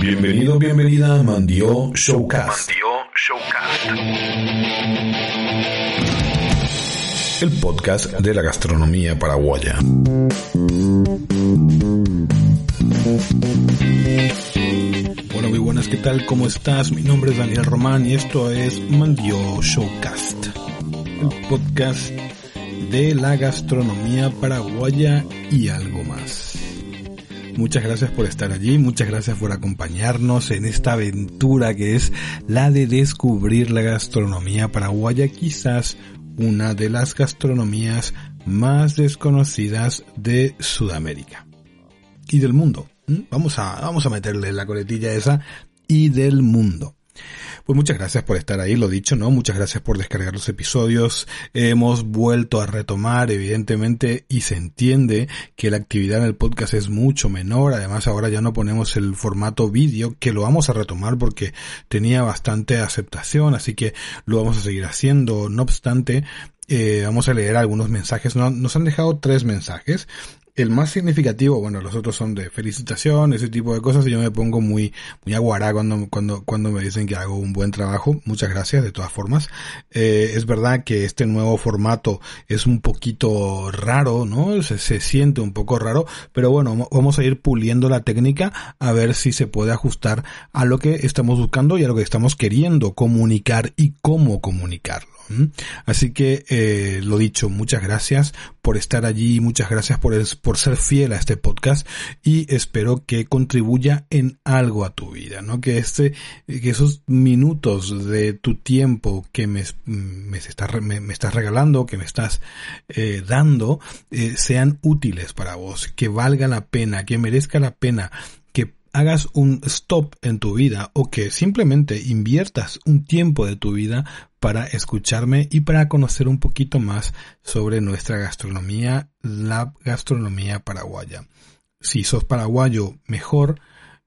Bienvenido, bienvenida a Mandio Showcast. Showcast. El podcast de la gastronomía paraguaya. Bueno, muy buenas, ¿qué tal? ¿Cómo estás? Mi nombre es Daniel Román y esto es Mandio Showcast. El podcast de la gastronomía paraguaya y algo más. Muchas gracias por estar allí, muchas gracias por acompañarnos en esta aventura que es la de descubrir la gastronomía paraguaya, quizás una de las gastronomías más desconocidas de Sudamérica y del mundo. ¿Mm? Vamos a, vamos a meterle la coletilla esa y del mundo. Pues muchas gracias por estar ahí, lo dicho, ¿no? Muchas gracias por descargar los episodios. Hemos vuelto a retomar, evidentemente, y se entiende que la actividad en el podcast es mucho menor. Además, ahora ya no ponemos el formato vídeo, que lo vamos a retomar porque tenía bastante aceptación, así que lo vamos a seguir haciendo. No obstante, eh, vamos a leer algunos mensajes. Nos han dejado tres mensajes el más significativo, bueno, los otros son de felicitación, ese tipo de cosas, y yo me pongo muy, muy aguará cuando, cuando, cuando me dicen que hago un buen trabajo. Muchas gracias, de todas formas. Eh, es verdad que este nuevo formato es un poquito raro, ¿no? Se, se siente un poco raro, pero bueno, vamos a ir puliendo la técnica a ver si se puede ajustar a lo que estamos buscando y a lo que estamos queriendo comunicar y cómo comunicarlo. Así que, eh, lo dicho, muchas gracias por estar allí, muchas gracias por, por ser fiel a este podcast y espero que contribuya en algo a tu vida, ¿no? Que este, que esos minutos de tu tiempo que me, me, estás, me, estás regalando, que me estás eh, dando, eh, sean útiles para vos, que valga la pena, que merezca la pena hagas un stop en tu vida o que simplemente inviertas un tiempo de tu vida para escucharme y para conocer un poquito más sobre nuestra gastronomía, la gastronomía paraguaya. Si sos paraguayo, mejor.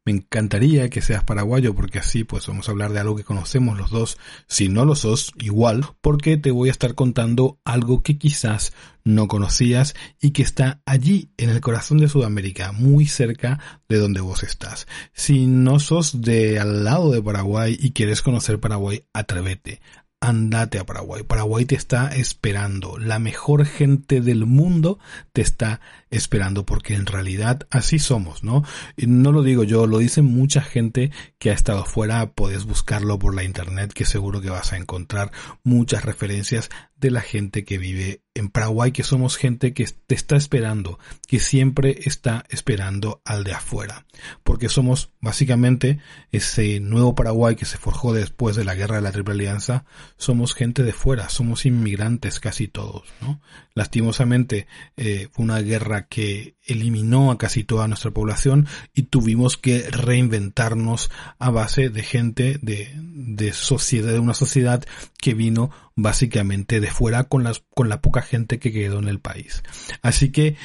Me encantaría que seas paraguayo porque así pues vamos a hablar de algo que conocemos los dos. Si no lo sos, igual, porque te voy a estar contando algo que quizás no conocías y que está allí en el corazón de Sudamérica, muy cerca de donde vos estás. Si no sos de al lado de Paraguay y quieres conocer Paraguay, atrévete andate a Paraguay. Paraguay te está esperando. La mejor gente del mundo te está esperando porque en realidad así somos, ¿no? Y no lo digo yo, lo dice mucha gente que ha estado fuera. Puedes buscarlo por la internet que seguro que vas a encontrar muchas referencias de la gente que vive en Paraguay, que somos gente que te está esperando, que siempre está esperando al de afuera, porque somos básicamente ese nuevo Paraguay que se forjó después de la guerra de la Triple Alianza, somos gente de fuera, somos inmigrantes casi todos, ¿no? Lastimosamente eh, fue una guerra que eliminó a casi toda nuestra población y tuvimos que reinventarnos a base de gente de, de sociedad, de una sociedad que vino básicamente de fuera con las, con la poca gente que quedó en el país. Así que,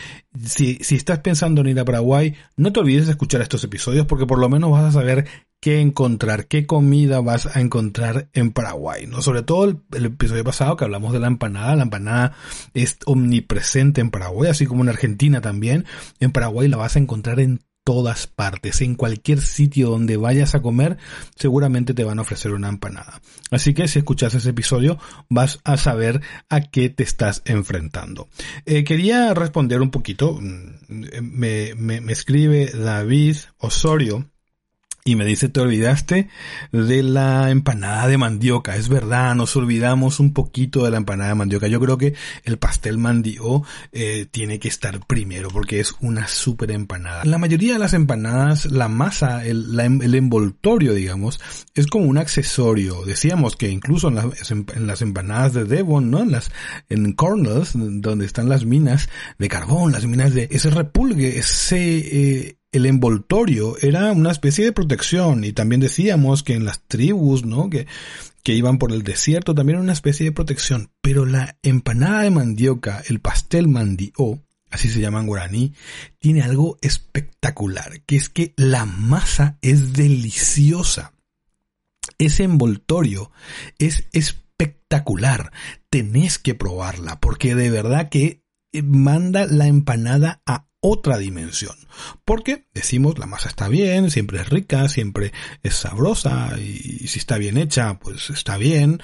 si, si estás pensando en ir a Paraguay, no te olvides de escuchar estos episodios porque por lo menos vas a saber qué encontrar, qué comida vas a encontrar en Paraguay, ¿no? Sobre todo el, episodio pasado que hablamos de la empanada, la empanada es omnipresente en Paraguay, así como en Argentina también. En Paraguay la vas a encontrar en todas partes, en cualquier sitio donde vayas a comer, seguramente te van a ofrecer una empanada. Así que si escuchas ese episodio, vas a saber a qué te estás enfrentando. Eh, quería responder un poquito, mm, me, me, me escribe David Osorio, y me dice, te olvidaste de la empanada de mandioca. Es verdad, nos olvidamos un poquito de la empanada de mandioca. Yo creo que el pastel mandio eh, tiene que estar primero porque es una súper empanada. La mayoría de las empanadas, la masa, el, la, el, envoltorio, digamos, es como un accesorio. Decíamos que incluso en las, en las empanadas de Devon, ¿no? En las, en Cornells, donde están las minas de carbón, las minas de ese repulgue, ese, eh, el envoltorio era una especie de protección y también decíamos que en las tribus, ¿no? Que, que iban por el desierto también era una especie de protección, pero la empanada de mandioca, el pastel mandio, así se llama en guaraní, tiene algo espectacular, que es que la masa es deliciosa. Ese envoltorio es espectacular. Tenés que probarla porque de verdad que manda la empanada a otra dimensión. Porque decimos la masa está bien, siempre es rica, siempre es sabrosa y si está bien hecha, pues está bien.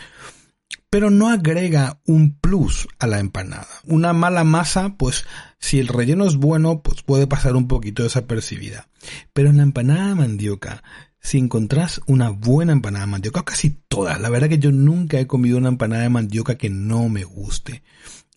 Pero no agrega un plus a la empanada. Una mala masa, pues si el relleno es bueno, pues puede pasar un poquito desapercibida. Pero en la empanada de mandioca, si encontrás una buena empanada de mandioca, casi todas, la verdad que yo nunca he comido una empanada de mandioca que no me guste.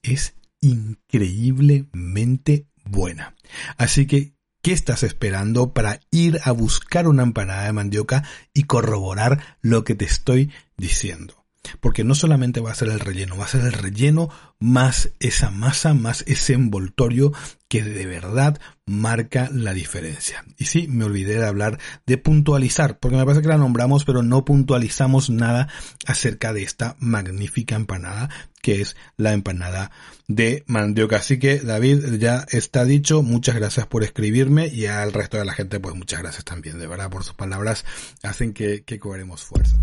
Es increíblemente buena. Así que, ¿qué estás esperando para ir a buscar una empanada de mandioca y corroborar lo que te estoy diciendo? Porque no solamente va a ser el relleno, va a ser el relleno más esa masa, más ese envoltorio que de verdad marca la diferencia. Y sí, me olvidé de hablar de puntualizar, porque me parece que la nombramos, pero no puntualizamos nada acerca de esta magnífica empanada, que es la empanada de mandioca. Así que, David, ya está dicho. Muchas gracias por escribirme y al resto de la gente, pues muchas gracias también, de verdad, por sus palabras. Hacen que, que cobremos fuerza.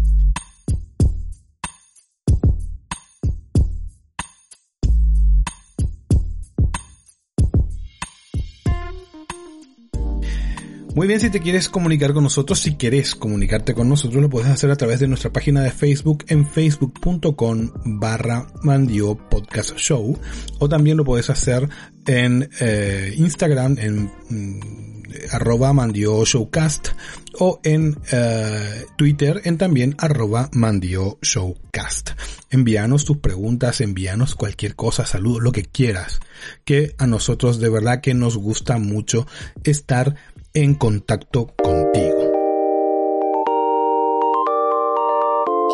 Muy bien, si te quieres comunicar con nosotros, si quieres comunicarte con nosotros, lo puedes hacer a través de nuestra página de Facebook en facebook.com barra Mandio Podcast Show o también lo puedes hacer en eh, Instagram en mm, arroba Mandio Showcast o en eh, Twitter en también arroba Mandio Showcast. Envíanos tus preguntas, envíanos cualquier cosa, saludos, lo que quieras, que a nosotros de verdad que nos gusta mucho estar en contacto contigo.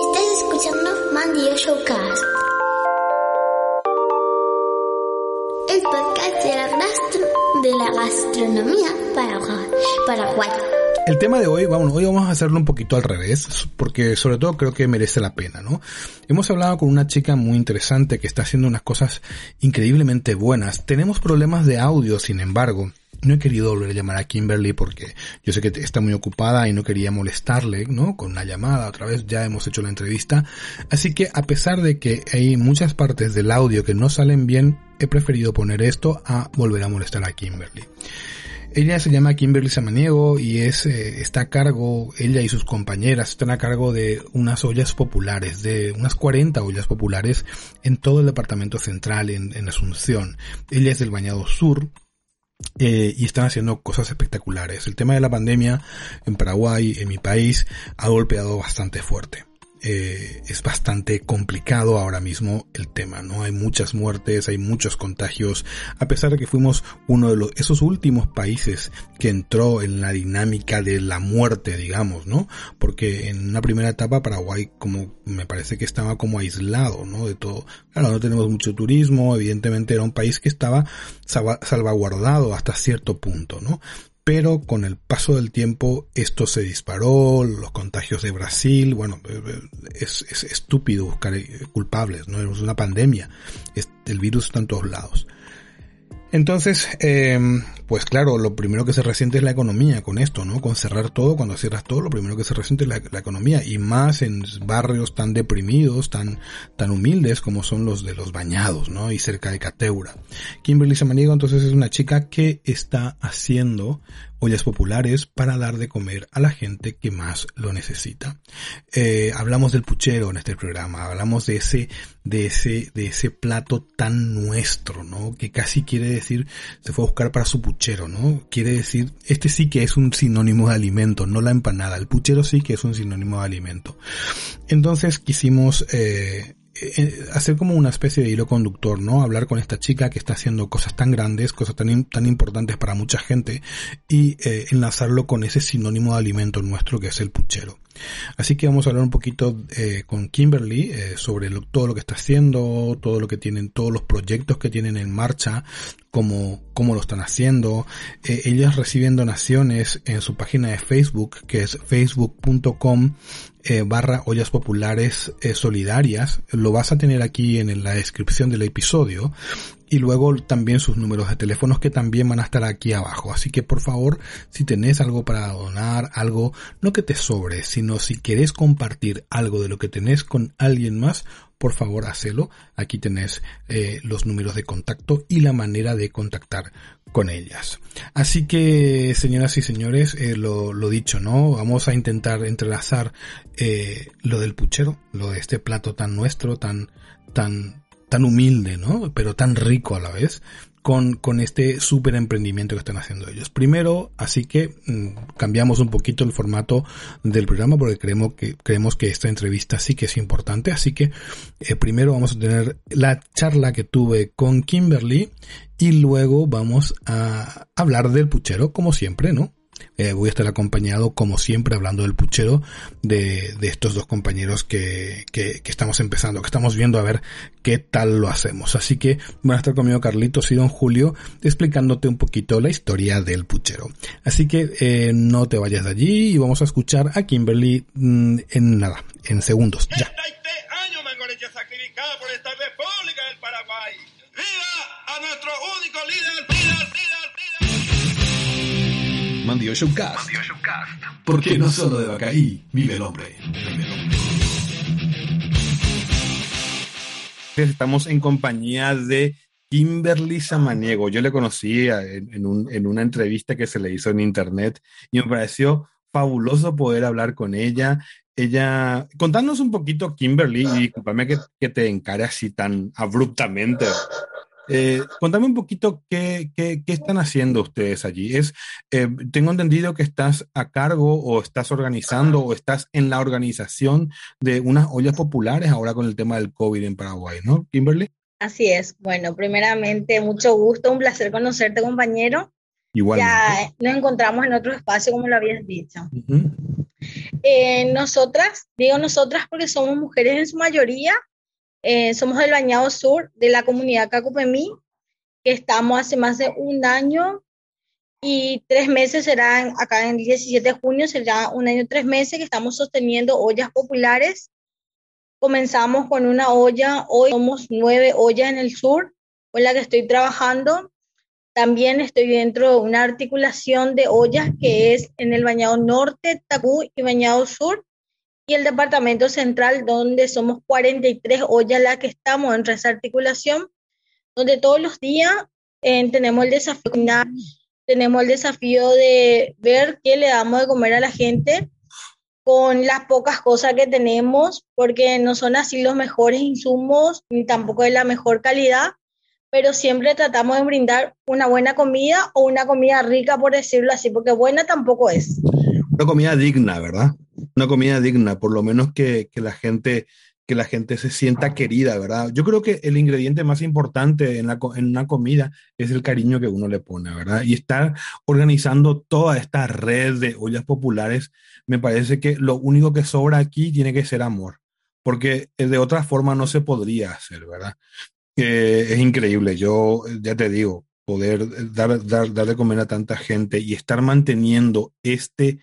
Estás escuchando Mandio Showcast. El podcast de la, gastro de la gastronomía paraguaya. El tema de hoy, vamos, hoy vamos a hacerlo un poquito al revés, porque sobre todo creo que merece la pena, ¿no? Hemos hablado con una chica muy interesante que está haciendo unas cosas increíblemente buenas. Tenemos problemas de audio, sin embargo, no he querido volver a llamar a Kimberly porque yo sé que está muy ocupada y no quería molestarle, ¿no? Con una llamada, otra vez ya hemos hecho la entrevista. Así que a pesar de que hay muchas partes del audio que no salen bien, he preferido poner esto a volver a molestar a Kimberly. Ella se llama Kimberly Samaniego y es, eh, está a cargo, ella y sus compañeras están a cargo de unas ollas populares, de unas 40 ollas populares en todo el departamento central en, en Asunción. Ella es del Bañado Sur, eh, y están haciendo cosas espectaculares. El tema de la pandemia en Paraguay, en mi país, ha golpeado bastante fuerte. Eh, es bastante complicado ahora mismo el tema, ¿no? Hay muchas muertes, hay muchos contagios, a pesar de que fuimos uno de los, esos últimos países que entró en la dinámica de la muerte, digamos, ¿no? Porque en una primera etapa Paraguay como me parece que estaba como aislado, ¿no? De todo. Claro, no tenemos mucho turismo, evidentemente era un país que estaba salvaguardado hasta cierto punto, ¿no? Pero con el paso del tiempo esto se disparó, los contagios de Brasil, bueno, eh, eh, es, es estúpido buscar eh, culpables, no es una pandemia, el virus está en todos lados. Entonces, eh, pues claro, lo primero que se resiente es la economía con esto, ¿no? Con cerrar todo, cuando cierras todo, lo primero que se resiente es la, economía y más en barrios tan deprimidos, tan, tan humildes como son los de los bañados, ¿no? Y cerca de Cateura. Kimberly Samaniego entonces es una chica que está haciendo ollas populares para dar de comer a la gente que más lo necesita. Eh, hablamos del puchero en este programa, hablamos de ese, de ese, de ese plato tan nuestro, ¿no? Que casi quiere decir, se fue a buscar para su puchero, ¿no? Quiere decir, este sí que es un sinónimo de alimento, no la empanada. El puchero sí que es un sinónimo de alimento. Entonces quisimos, eh, hacer como una especie de hilo conductor, ¿no? Hablar con esta chica que está haciendo cosas tan grandes, cosas tan, tan importantes para mucha gente y eh, enlazarlo con ese sinónimo de alimento nuestro que es el puchero. Así que vamos a hablar un poquito eh, con Kimberly eh, sobre todo lo que está haciendo, todo lo que tienen, todos los proyectos que tienen en marcha, cómo, cómo lo están haciendo. Eh, ellas reciben donaciones en su página de Facebook, que es facebook.com eh, barra ollas populares eh, solidarias. Lo vas a tener aquí en la descripción del episodio. Y luego también sus números de teléfonos que también van a estar aquí abajo. Así que por favor, si tenés algo para donar, algo, no que te sobre, sino si querés compartir algo de lo que tenés con alguien más, por favor hacelo. Aquí tenés eh, los números de contacto y la manera de contactar con ellas. Así que, señoras y señores, eh, lo, lo, dicho, ¿no? Vamos a intentar entrelazar eh, lo del puchero, lo de este plato tan nuestro, tan, tan, tan humilde, ¿no? Pero tan rico a la vez, con, con este súper emprendimiento que están haciendo ellos. Primero, así que mm, cambiamos un poquito el formato del programa porque creemos que, creemos que esta entrevista sí que es importante. Así que eh, primero vamos a tener la charla que tuve con Kimberly y luego vamos a hablar del puchero como siempre, ¿no? Eh, voy a estar acompañado, como siempre, hablando del puchero de, de estos dos compañeros que, que, estamos empezando, que estamos viendo a ver qué tal lo hacemos. Así que van a estar conmigo Carlitos y Don Julio explicándote un poquito la historia del puchero. Así que eh, no te vayas de allí y vamos a escuchar a Kimberly mmm, en nada, en segundos. Ya. ¡Viva a nuestro único líder! Mandio Showcast. Porque no solo de Bacaí vive el hombre. Estamos en compañía de Kimberly Samaniego. Yo le conocí en, en, un, en, una entrevista que se le hizo en internet y me pareció fabuloso poder hablar con ella. Ella, contanos un poquito, Kimberly, y discúlpame que, que te encare así tan abruptamente. Eh, contame un poquito qué, qué, qué, están haciendo ustedes allí. Es, eh, tengo entendido que estás a cargo o estás organizando o estás en la organización de unas ollas populares ahora con el tema del COVID en Paraguay, ¿no, Kimberly? Así es. Bueno, primeramente, mucho gusto, un placer conocerte, compañero. Igual. Ya nos encontramos en otro espacio, como lo habías dicho. Uh -huh. eh, nosotras, digo nosotras porque somos mujeres en su mayoría, eh, somos del Bañado Sur de la comunidad Cacupemí, que estamos hace más de un año y tres meses serán, acá en el 17 de junio será un año tres meses que estamos sosteniendo ollas populares. Comenzamos con una olla, hoy somos nueve ollas en el sur con la que estoy trabajando. También estoy dentro de una articulación de ollas que es en el Bañado Norte, Tabú y Bañado Sur y el departamento central, donde somos 43 ollas las que estamos en esa articulación, donde todos los días eh, tenemos el desafío, tenemos el desafío de ver qué le damos de comer a la gente con las pocas cosas que tenemos, porque no son así los mejores insumos, ni tampoco de la mejor calidad, pero siempre tratamos de brindar una buena comida o una comida rica, por decirlo así, porque buena tampoco es. Una comida digna, ¿verdad? Una comida digna, por lo menos que, que, la gente que la gente se sienta querida, ¿verdad? Yo creo que el ingrediente más importante en, la, en una comida es el cariño que uno le pone, ¿verdad? Y estar organizando toda esta red de ollas populares, me parece que lo único que sobra aquí tiene que ser amor, porque de otra forma no se podría hacer, ¿verdad? Eh, es increíble, yo ya te digo, poder dar, dar, dar de comer a tanta gente y estar manteniendo este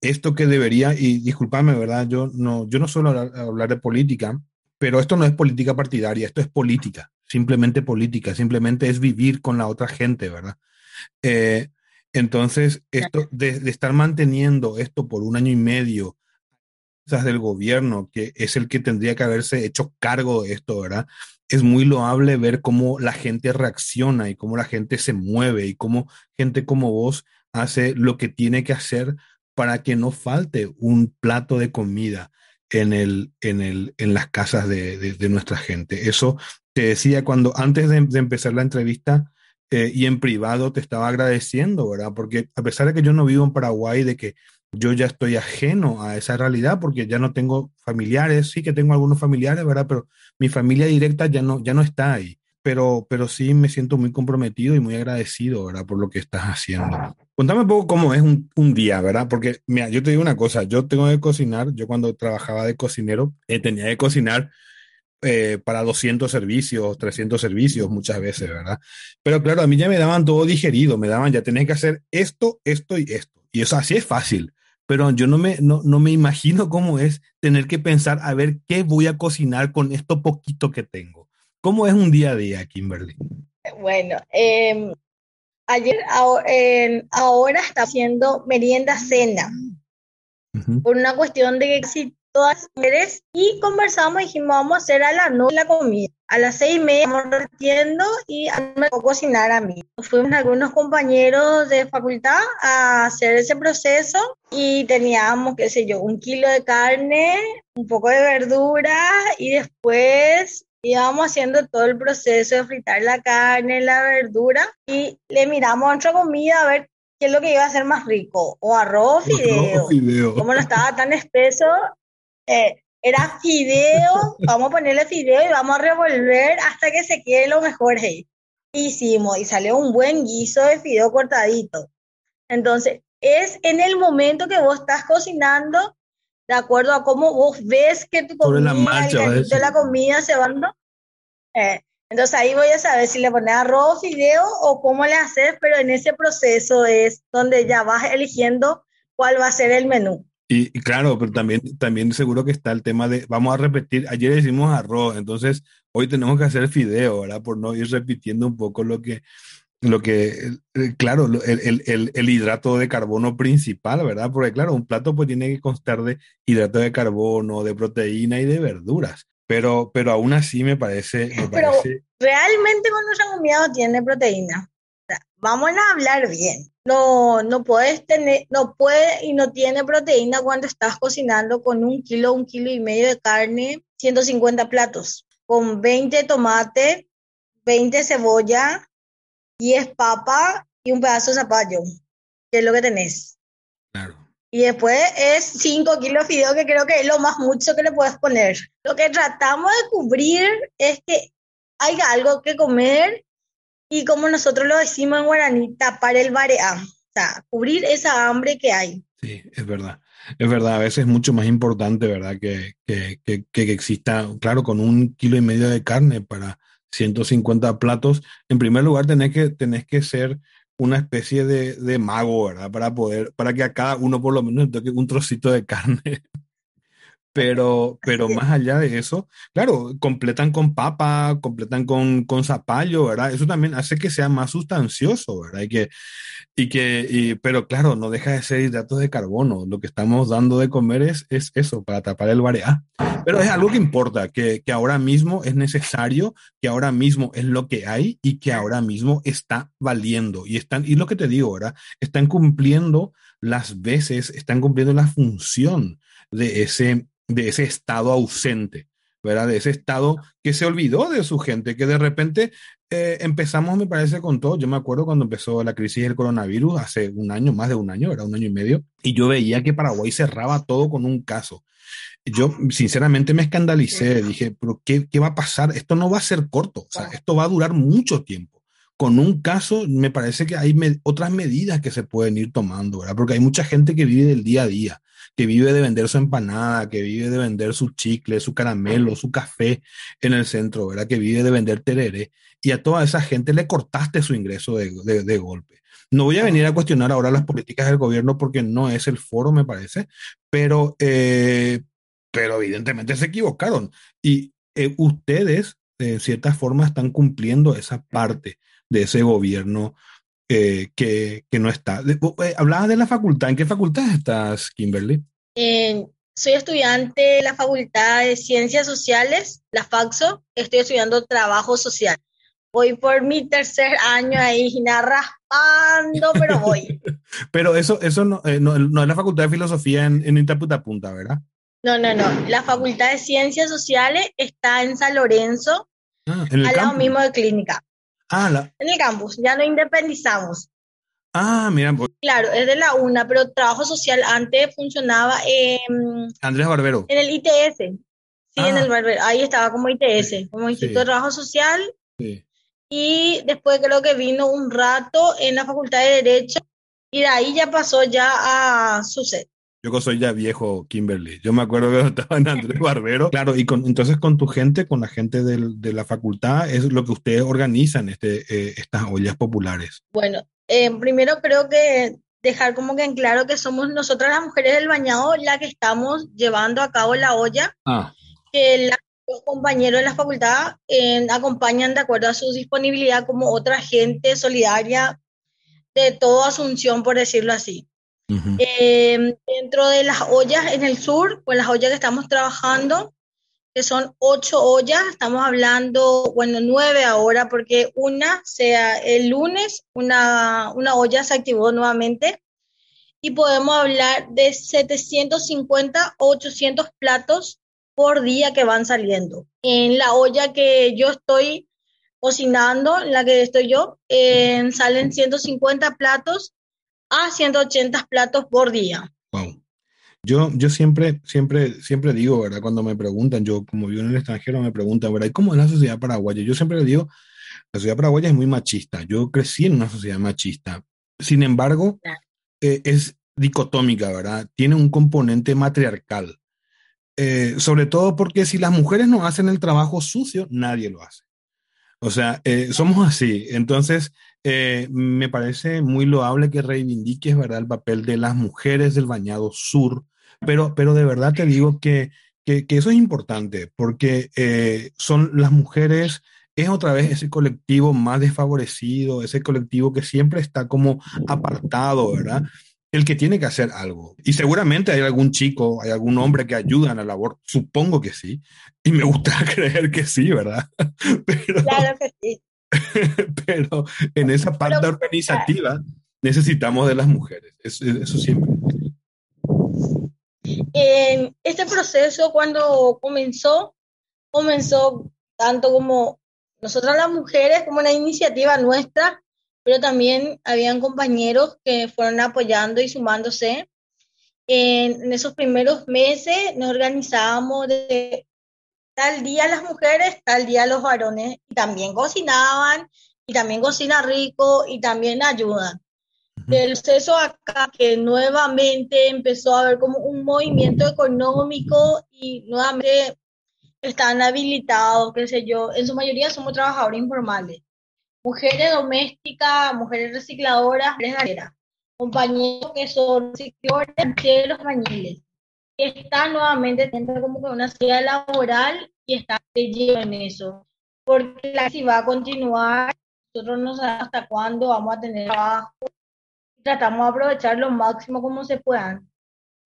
esto que debería, y discúlpame, ¿verdad? Yo no, yo no suelo hablar, hablar, de política, pero esto no es política partidaria, esto es política, simplemente política, simplemente es vivir con la otra gente, ¿verdad? Eh, entonces, esto de, de, estar manteniendo esto por un año y medio del gobierno, que es el que tendría que haberse hecho cargo de esto, ¿verdad? Es muy loable ver cómo la gente reacciona y cómo la gente se mueve y cómo gente como vos hace lo que tiene que hacer para que no falte un plato de comida en, el, en, el, en las casas de, de, nuestra gente. Eso te decía cuando antes de, de empezar la entrevista eh, y en privado te estaba agradeciendo, ¿verdad? Porque a pesar de que yo no vivo en Paraguay, de que yo ya estoy ajeno a esa realidad porque ya no tengo familiares, sí que tengo algunos familiares, ¿verdad? Pero mi familia directa ya no, ya no está ahí. Pero, pero sí me siento muy comprometido y muy agradecido, ¿verdad? Por lo que estás haciendo. Contame un poco cómo es un, un día, ¿verdad? Porque, mira, yo te digo una cosa, yo tengo que cocinar, yo cuando trabajaba de cocinero, eh, tenía que cocinar eh, para 200 servicios, 300 servicios muchas veces, ¿verdad? Pero claro, a mí ya me daban todo digerido, me daban, ya tenés que hacer esto, esto y esto. Y eso así es fácil, pero yo no me, no, no me imagino cómo es tener que pensar a ver qué voy a cocinar con esto poquito que tengo. ¿Cómo es un día a día, Kimberly? Bueno, eh, ayer, ahora está haciendo merienda cena. Por una cuestión de que si todas mujeres y conversamos dijimos vamos a hacer a la noche la comida. A las seis y media vamos repartiendo y me tocó cocinar a mí. Fuimos algunos compañeros de facultad a hacer ese proceso y teníamos, qué sé yo, un kilo de carne, un poco de verdura y después íbamos haciendo todo el proceso de fritar la carne, la verdura y le miramos a nuestra comida a ver qué es lo que iba a ser más rico, o arroz o fideo. Como no estaba tan espeso, eh, era fideo, vamos a ponerle fideo y vamos a revolver hasta que se quede lo mejor. Hey. Hicimos y salió un buen guiso de fideo cortadito. Entonces, es en el momento que vos estás cocinando de acuerdo a cómo vos ves que tu comida, la la comida se van, eh, entonces ahí voy a saber si le pones arroz, fideo o cómo le haces, pero en ese proceso es donde ya vas eligiendo cuál va a ser el menú. Y, claro, pero también, también seguro que está el tema de, vamos a repetir, ayer hicimos arroz, entonces hoy tenemos que hacer fideo, ¿verdad? Por no ir repitiendo un poco lo que, lo que, claro, el, el, el, hidrato de carbono principal, ¿verdad? Porque claro, un plato pues tiene que constar de hidrato de carbono, de proteína y de verduras. Pero, pero aún así me parece... pero realmente con comida no tiene proteína. vamos a hablar bien. No, no puedes tener, no puede y no tiene proteína cuando estás cocinando con un kilo, un kilo y medio de carne, 150 platos, con 20 tomate, 20 cebolla, 10 papa y un pedazo de zapallo, que es lo que tenés. Claro. Y después es 5 kilos de fideo, que creo que es lo más mucho que le puedes poner. Lo que tratamos de cubrir es que haya algo que comer y como nosotros lo decimos en guaraní, tapar el bareá. O sea, cubrir esa hambre que hay. Sí, es verdad. Es verdad, a veces es mucho más importante, ¿verdad? Que, que, que, que exista, claro, con un kilo y medio de carne para 150 platos, en primer lugar tenés que, tenés que ser una especie de, de, mago, ¿verdad? Para poder, para que a cada uno por lo menos toque un trocito de carne. Pero, pero más allá de eso, claro, completan con papa, completan con, con zapallo, ¿verdad? Eso también hace que sea más sustancioso, ¿verdad? Y que, y que, y, pero claro, no deja de ser hidratos de carbono. Lo que estamos dando de comer es, es eso, para tapar el variedad. Pero es algo que importa, que, que ahora mismo es necesario, que ahora mismo es lo que hay y que ahora mismo está valiendo. Y están, y lo que te digo, ¿verdad? Están cumpliendo las veces, están cumpliendo la función de ese, de ese estado ausente, ¿verdad? De ese estado que se olvidó de su gente, que de repente eh, empezamos, me parece, con todo. Yo me acuerdo cuando empezó la crisis del coronavirus, hace un año, más de un año, era un año y medio, y yo veía que Paraguay cerraba todo con un caso. Yo, sinceramente, me escandalicé, dije, pero qué, ¿qué va a pasar? Esto no va a ser corto, o sea, esto va a durar mucho tiempo con un caso, me parece que hay otras medidas que se pueden ir tomando, ¿verdad? Porque hay mucha gente que vive del día a día que vive de vender su empanada, que vive de vender su chicle, su caramelo, su café en el centro, ¿verdad? Que vive de vender tereré. Y a toda esa gente le cortaste su ingreso de, de, golpe. No voy a venir a cuestionar ahora las políticas del gobierno porque no es el foro, me parece, pero, eh, pero evidentemente se equivocaron. Y eh, ustedes, de cierta forma, están cumpliendo esa parte de ese gobierno eh, que, que, no está. Eh, hablabas de la facultad. ¿En qué facultad estás, Kimberly? soy estudiante de la Facultad de Ciencias Sociales, la FAXO. Estoy estudiando trabajo social. Voy por mi tercer año ahí, raspando, pero voy. pero eso, eso no, eh, no, no, es la Facultad de Filosofía en, en Punta, ¿verdad? No, no, no. La Facultad de Ciencias Sociales está en San Lorenzo, ah, al lado mismo de clínica. Ah, En el campus, ya no independizamos. Ah, mira. Pues. Claro, es de la UNA, pero trabajo social antes funcionaba en... Andrés Barbero. En el ITS. Sí, en el ah. Barbero. Ahí estaba como ITS, como Instituto de Trabajo Social. Sí. y después creo que vino un rato en la Facultad de Derecho y de ahí ya pasó ya a SUSET. Yo soy ya viejo, Kimberly. Yo me acuerdo que estaba en Andrés Barbero. Claro, y con, entonces con tu gente, con la gente del, de la facultad, es lo que ustedes organizan, este, eh, estas ollas populares. Bueno, eh, primero creo que dejar como que en claro que somos nosotras las mujeres del bañado las que estamos llevando a cabo la olla. Ah. Que los compañeros de la facultad eh, acompañan de acuerdo a su disponibilidad como otra gente solidaria de toda Asunción, por decirlo así. Em, dentro de las ollas en el sur, pues las ollas que estamos trabajando, que son ocho ollas, estamos hablando, bueno, nueve ahora, porque una, sea el lunes, una, una olla se activó nuevamente y podemos hablar de 750 o 800 platos por día que van saliendo. En la olla que yo estoy cocinando, en la que estoy yo, salen 150 platos a 180 platos por día. Wow. Yo, yo siempre, siempre, siempre digo, ¿verdad? Cuando me preguntan, yo como vivo en el extranjero, me preguntan, ¿verdad? ¿Y cómo es la sociedad paraguaya? Yo siempre le digo, la sociedad paraguaya es muy machista. Yo crecí en una sociedad machista. Sin embargo, eh, es dicotómica, ¿verdad? Tiene un componente matriarcal. Eh, sobre todo porque si las mujeres no hacen el trabajo sucio, nadie lo hace. O sea, eh, somos así. Entonces, eh, me parece muy loable que reivindiques, ¿verdad?, el papel de las mujeres del Bañado Sur, pero, pero de verdad te digo que, que, eso es importante, porque eh, son las mujeres, es otra vez ese colectivo más desfavorecido, ese colectivo que siempre está como apartado, ¿verdad? el que tiene que hacer algo. Y seguramente hay algún chico, hay algún hombre que ayuda en la labor, supongo que sí, y me gusta creer que sí, ¿verdad? Claro que sí. pero en esa parte organizativa necesitamos de las mujeres, eso, eso siempre. En este proceso cuando comenzó, comenzó tanto como nosotras las mujeres, como una iniciativa nuestra, pero también habían compañeros que fueron apoyando y sumándose. En, esos primeros meses nos organizábamos de tal día las mujeres, tal día los varones, y también cocinaban, y también cocina rico, y también ayudan. El proceso acá que nuevamente empezó a haber como un movimiento económico y nuevamente están habilitados, qué sé yo, en su mayoría somos trabajadores informales. Mujeres domésticas, mujeres recicladoras, mujeres compañeros que son recicladores de los bañiles, que están nuevamente teniendo como que una salida laboral y están de en eso, porque la si va a continuar, nosotros no sabemos hasta cuándo vamos a tener trabajo, tratamos de aprovechar lo máximo como se puedan.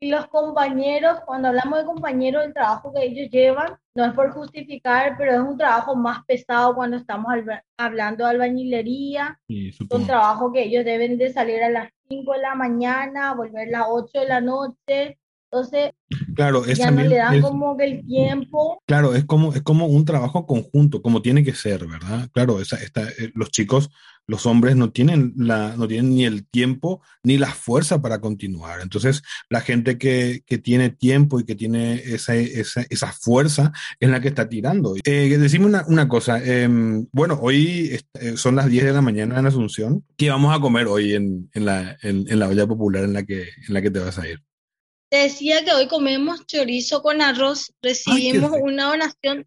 Y los compañeros, cuando hablamos de compañeros, el trabajo que ellos llevan, no es por justificar, pero es un trabajo más pesado cuando estamos hablando de albañilería. es un trabajo que ellos deben de salir a las 5 de la mañana, volver a las 8 de la noche. Entonces, claro, ya no le dan como que el tiempo. Claro, es como, es como un trabajo conjunto, como tiene que ser, ¿verdad? Claro, esa, esta, eh, los chicos los hombres no tienen, la, no tienen ni el tiempo ni la fuerza para continuar. Entonces, la gente que, que tiene tiempo y que tiene esa, esa, esa, fuerza es la que está tirando. Eh, decime una, una cosa. Em, bueno, hoy eh, son las 10 de la mañana en Asunción. ¿Qué vamos a comer hoy en, en, la, en, en la olla popular en la, que, en la que te vas a ir? Te decía que hoy comemos chorizo con arroz. Recibimos una donación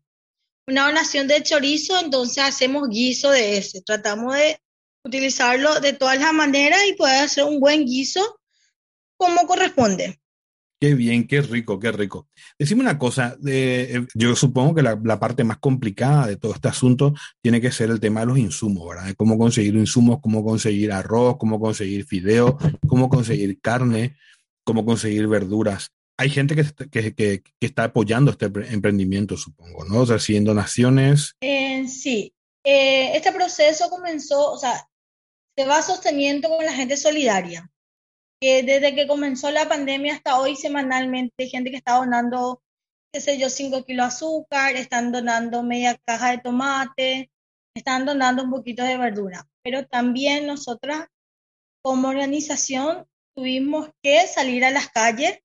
una donación de chorizo, entonces hacemos guiso de ese. Tratamos de utilizarlo de todas las maneras y poder hacer un buen guiso como corresponde. Qué bien, qué rico, qué rico. Decime una cosa, eh, yo supongo que la, la, parte más complicada de todo este asunto tiene que ser el tema de los insumos, ¿verdad? cómo conseguir insumos, cómo conseguir arroz, cómo conseguir fideo, cómo conseguir carne, cómo conseguir verduras. Hay gente que, que, que, que está apoyando este emprendimiento, supongo, ¿no? O sea, haciendo donaciones. Eh, sí, eh, este proceso comenzó, o sea, se va sosteniendo con la gente solidaria. Que desde que comenzó la pandemia hasta hoy, semanalmente, hay gente que está donando, qué sé yo, 5 kilos de azúcar, están donando media caja de tomate, están donando un poquito de verdura. Pero también nosotras, como organización, tuvimos que salir a las calles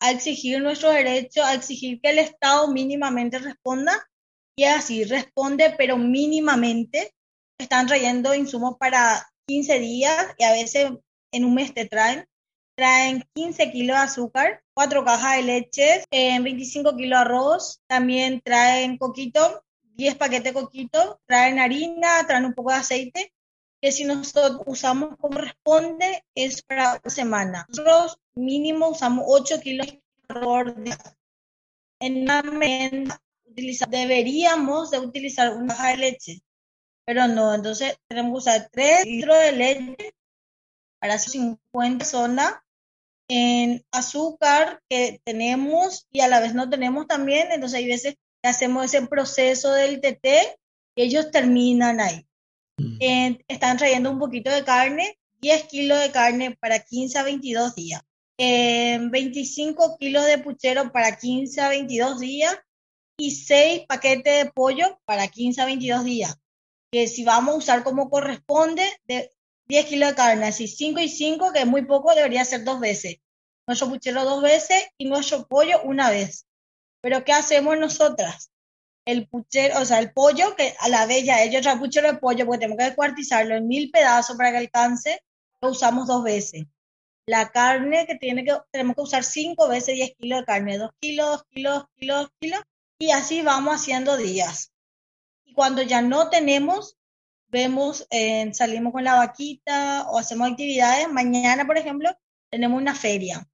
a exigir nuestro derecho, a exigir que el Estado mínimamente responda y así responde, pero mínimamente. Están trayendo insumos para 15 días y a veces en un mes te traen. Traen 15 kilos de azúcar, 4 cajas de leche, 25 kilos de arroz, también traen coquito, 10 paquetes de coquito, traen harina, traen un poco de aceite, que si nosotros usamos como responde es para una semana. Nosotros mínimo usamos 8 kilos de. En una merienda deberíamos de utilizar una caja de leche, pero no, entonces tenemos que usar 3 litros de leche para 50 personas en azúcar que tenemos y a la vez no tenemos también, entonces hay veces que hacemos ese proceso del TT y ellos terminan ahí. Eh, están trayendo un poquito de carne, 10 kilos de carne para 15 a 22 días, 25 eh, kilos de puchero para 15 a 22 días y 6 paquetes de pollo para 15 a 22 días. Que si vamos a usar como corresponde, de 10 kilos de carne, así 5 y 5, que es muy poco, debería ser dos veces. Nuestro puchero dos veces y nuestro pollo una vez. Pero ¿qué hacemos nosotras? El puchero, o sea, el pollo, que a la vez ya ellos el puchero de pollo, porque tenemos que descuartizarlo en mil pedazos para que alcance, lo usamos dos veces. La carne que tiene que, tenemos que usar cinco veces 10 kilos de carne, 2 kilos, 2 kilos, 2 kilos, 2 kilos, y así vamos haciendo días. Y cuando ya no tenemos, vemos, eh, salimos con la vaquita o hacemos actividades. Mañana, por ejemplo, tenemos una feria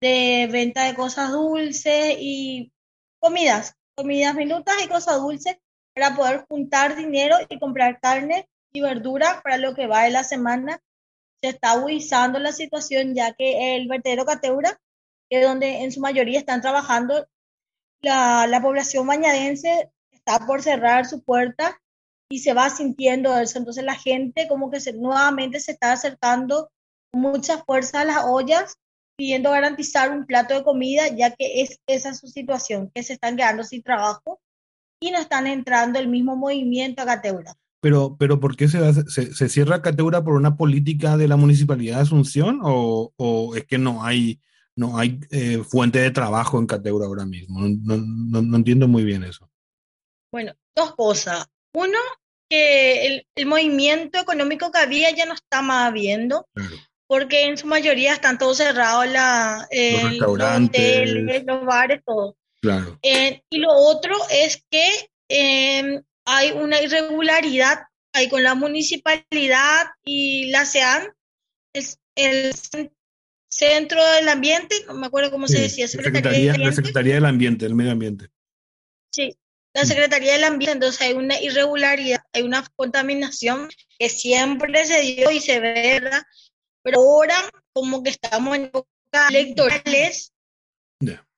de venta de cosas dulces y comidas, comidas minutas y cosas dulces para poder juntar dinero y comprar carne y verdura para lo que va de la semana. Se está agudizando la situación ya que el vertedero Cateura, que es donde en su mayoría están trabajando, la, la población bañadense está por cerrar su puerta y se va sintiendo eso. Entonces la gente como que se, nuevamente se está acercando mucha fuerza a las ollas pidiendo garantizar un plato de comida, ya que es esa su situación, que se están quedando sin trabajo y no están entrando el mismo movimiento a Cateura. Pero, pero ¿por qué se, se, se, cierra Cateura por una política de la Municipalidad de Asunción o, o es que no hay, no hay eh, fuente de trabajo en Cateura ahora mismo? No, no, no, entiendo muy bien eso. Bueno, dos cosas. Uno, que el, el, movimiento económico que había ya no está más habiendo. Claro porque en su mayoría están todos cerrados, la, eh, los restaurantes, los, bares, todo. Claro. Eh, y lo otro es que em, hay una irregularidad ahí con la municipalidad y la SEAN, es el Centro del Ambiente, no me acuerdo cómo se decía, Secretaría, la Secretaría del Ambiente, del Medio Ambiente. Sí, la Secretaría del Ambiente, entonces hay una irregularidad, hay una contaminación que siempre se dio y se ve, ¿verdad? Pero ahora como que estamos en épocas electorales,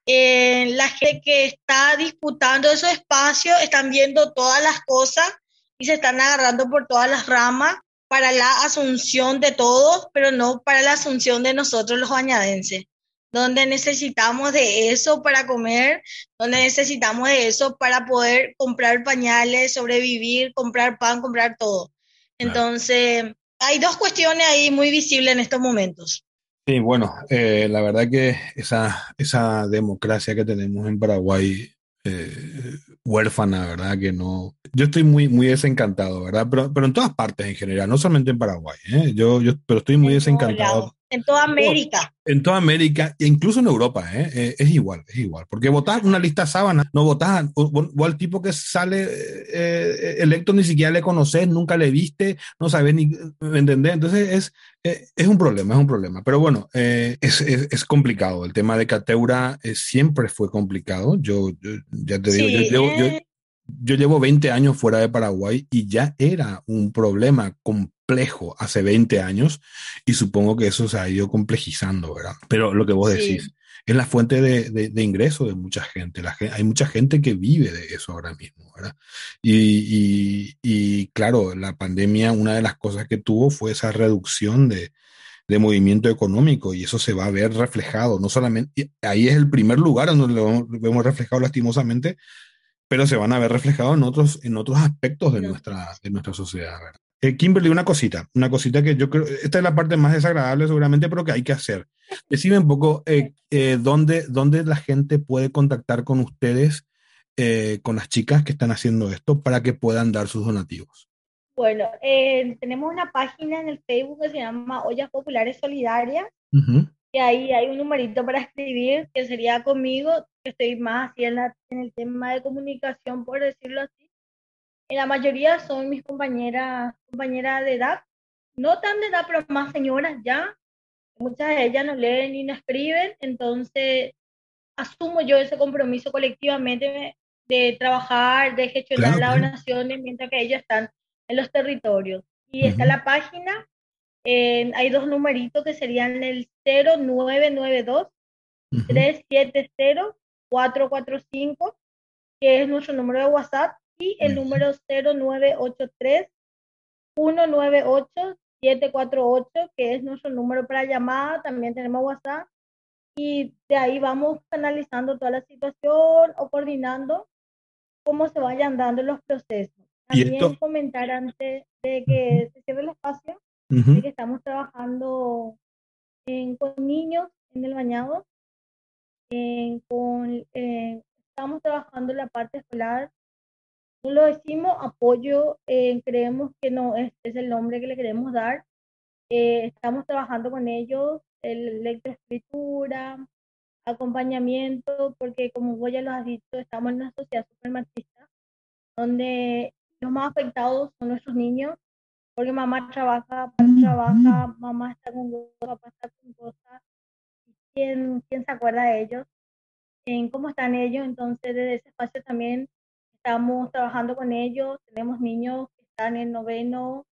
eh, la gente que está disputando esos espacios están viendo todas las cosas y se están agarrando por todas las ramas para la asunción de todos, pero no para la asunción de nosotros los bañadenses, donde necesitamos de eso para comer, donde necesitamos de eso para poder comprar pañales, sobrevivir, comprar pan, comprar todo. Entonces, hay dos cuestiones ahí muy visibles en estos momentos. Sí, bueno, eh, la verdad que esa, esa democracia que tenemos en Paraguay, eh, huérfana, ¿verdad? Que no... Yo estoy muy, muy desencantado, ¿verdad? Pero, pero en todas partes en general, no solamente en Paraguay, ¿eh? Yo, yo, pero estoy muy desencantado. En toda América. En toda América, e incluso en Europa, ¿eh? ¿eh? es igual, es igual. Porque votar una lista sábana, no votas, o, al tipo que sale eh, electo ni siquiera le conoces, nunca le viste, no sabes ni, ¿me entendés? Entonces es, eh, es un problema, es un problema. Pero bueno, es, es, es, complicado. El tema de Cateura siempre fue complicado. Yo, ya te digo, yo, yo, yo llevo 20 años fuera de Paraguay y ya era un problema complejo hace 20 años y supongo que eso se ha ido complejizando, ¿verdad? Pero lo que vos decís es la fuente de, de, ingreso de mucha gente. La, hay mucha gente que vive de eso ahora mismo, ¿verdad? Y, y, y, claro, la pandemia, una de las cosas que tuvo fue esa reducción de, de movimiento económico y eso se va a ver reflejado, no solamente, ahí es el primer lugar donde lo vemos reflejado lastimosamente, pero se van a ver reflejados en otros, en otros aspectos de nuestra, de nuestra sociedad. Eh, Kimberly, una cosita, una cosita que yo creo, esta es la parte más desagradable seguramente, pero que hay que hacer. Decime un poco eh, eh, dónde, dónde la gente puede contactar con ustedes, con las chicas que están haciendo esto, para que puedan dar sus donativos. Bueno, eh, tenemos una página en el Facebook que se llama Ollas Populares Solidarias, y ahí hay un numerito para escribir que sería conmigo, que estoy más así en, en el tema de comunicación, por decirlo así. En la mayoría son mis compañeras, compañeras de edad, no tan de edad, pero más señoras ya. Muchas de ellas no leen ni no escriben, entonces asumo yo ese compromiso colectivamente de trabajar, de gestionar las donaciones mientras que ellos están en los territorios. Y está la página, hay dos numeritos que serían el 0992 370 445, que es nuestro número de WhatsApp, y el número 0983 198 748, que es nuestro número para llamada, también tenemos WhatsApp, y de ahí vamos analizando toda la situación o coordinando cómo se vayan dando los procesos. También comentar antes de que se cierre el espacio, que estamos trabajando con niños en el bañado, con, estamos trabajando en la parte escolar. Lo decimos apoyo, creemos que no es, es, el nombre que le queremos dar. Eh, estamos trabajando con ellos, el lectoescritura, acompañamiento, porque como vos ya lo has dicho, estamos en una sociedad super machista, donde los más afectados son nuestros niños, porque mamá trabaja, papá trabaja, mamá está con cosas, papá está con cosas. ¿Quién, ¿Quién se acuerda de ellos? En cómo están ellos. Entonces, desde ese espacio también estamos trabajando con ellos. Tenemos niños que están en noveno,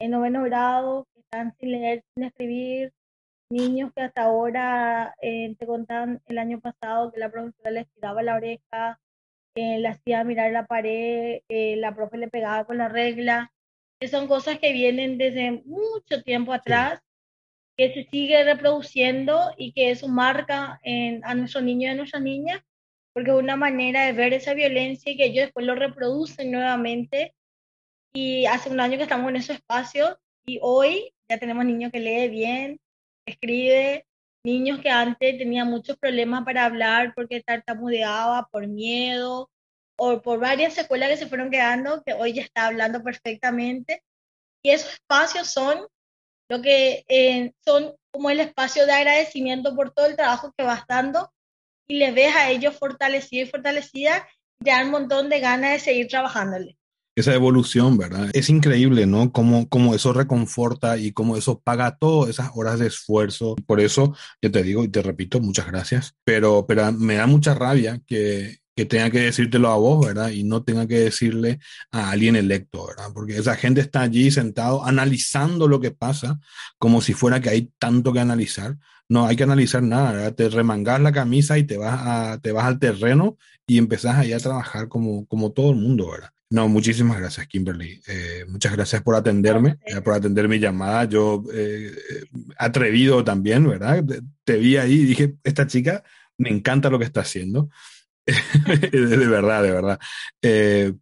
en noveno grado, que están sin leer, sin escribir. Niños que hasta ahora eh, te contaban el año pasado que la profesora les tiraba la oreja, eh, le hacía mirar la pared, eh, la profe le pegaba con la regla, que son cosas que vienen desde mucho tiempo atrás, que se sigue reproduciendo y que eso marca en, a nuestros niños y a nuestras niñas, porque es una manera de ver esa violencia y que ellos después lo reproducen nuevamente. Y hace un año que estamos en ese espacio y hoy ya tenemos niños que lee bien, escribe, niños que antes tenían muchos problemas para hablar porque tartamudeaba por miedo o por varias secuelas que se fueron quedando, que hoy ya está hablando perfectamente. Y esos espacios son lo que eh, son como el espacio de agradecimiento por todo el trabajo que vas dando y les ves a ellos fortalecidos y fortalecidas, te dan un montón de ganas de seguir trabajándole esa evolución, ¿verdad? Es increíble, ¿no? Cómo, cómo eso reconforta y cómo eso paga todas esas horas de esfuerzo. Por eso, yo te digo y te repito, muchas gracias, pero, pero me da mucha rabia que, que tenga que decírtelo a vos, ¿verdad? Y no tenga que decirle a alguien electo, ¿verdad? Porque esa gente está allí sentado analizando lo que pasa como si fuera que hay tanto que analizar. No hay que analizar nada, ¿verdad? Te remangas la camisa y te vas, a, te vas al terreno y empezás ahí a trabajar como, como todo el mundo, ¿verdad? No, muchísimas gracias, Kimberly. Eh, muchas gracias por atenderme, eh, por atender mi llamada. Yo, eh, atrevido también, ¿verdad? Te vi ahí y dije, esta chica me encanta lo que está haciendo. de verdad, de verdad.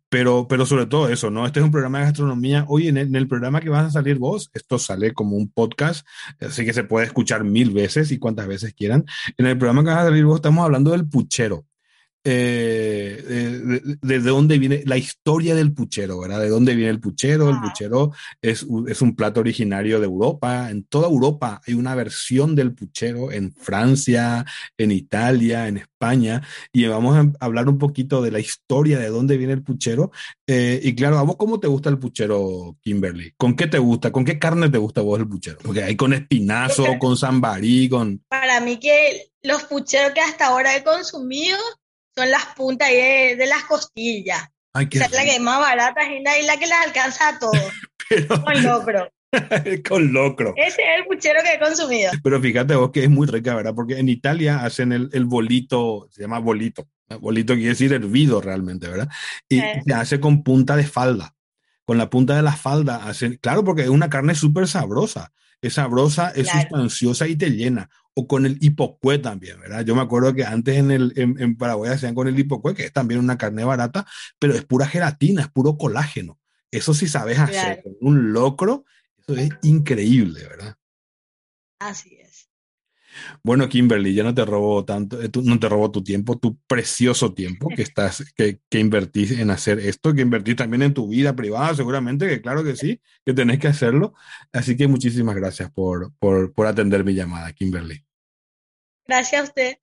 pero, pero sobre todo eso, ¿no? Este es un programa de gastronomía. Hoy en el, en el, programa que vas a salir vos, esto sale como un podcast, así que se puede escuchar mil veces y cuantas veces quieran. En el programa que vas a salir vos estamos hablando del puchero eh, de, dónde viene la historia del puchero, ¿verdad? De dónde viene el puchero. El puchero es, es, un plato originario de Europa. En toda Europa hay una versión del puchero, en Francia, en Italia, en España. Y vamos a hablar un poquito de la historia de dónde viene el puchero. Eh, y claro, ¿a vos cómo te gusta el puchero, Kimberly? ¿Con qué te gusta? ¿Con qué carne te gusta a vos el puchero? Porque hay con espinazo, con zambarí, con... Para mí que los pucheros que hasta ahora he consumido son las puntas de, de las costillas. Ay, qué o sea, la que es más barata y la que las alcanza a todos. Con locro. con locro. Ese es el puchero que he consumido. Pero fíjate vos que es muy rica, ¿verdad? Porque en Italia hacen el, el bolito, se llama bolito. Bolito quiere decir hervido realmente, ¿verdad? Y se hace con punta de falda. Con la punta de la falda hacen, claro, porque es una carne súper sabrosa. Es sabrosa, es sustanciosa y te llena o con el hipocué también, ¿verdad? Yo me acuerdo que antes en, el, en, Paraguay hacían con el hipocué, que es también una carne barata, pero es pura gelatina, es puro colágeno. Eso sí sabes hacer, un locro, eso es increíble, ¿verdad? Así es. Bueno, Kimberly, ya no te robó tanto, eh, no te robó tu tiempo, tu precioso tiempo que estás, que, que invertís en hacer esto, que invertís también en tu vida privada, seguramente, que claro que sí, que tenés que hacerlo. Así que muchísimas gracias por, por, por atender mi llamada, Kimberly. Gracias a usted.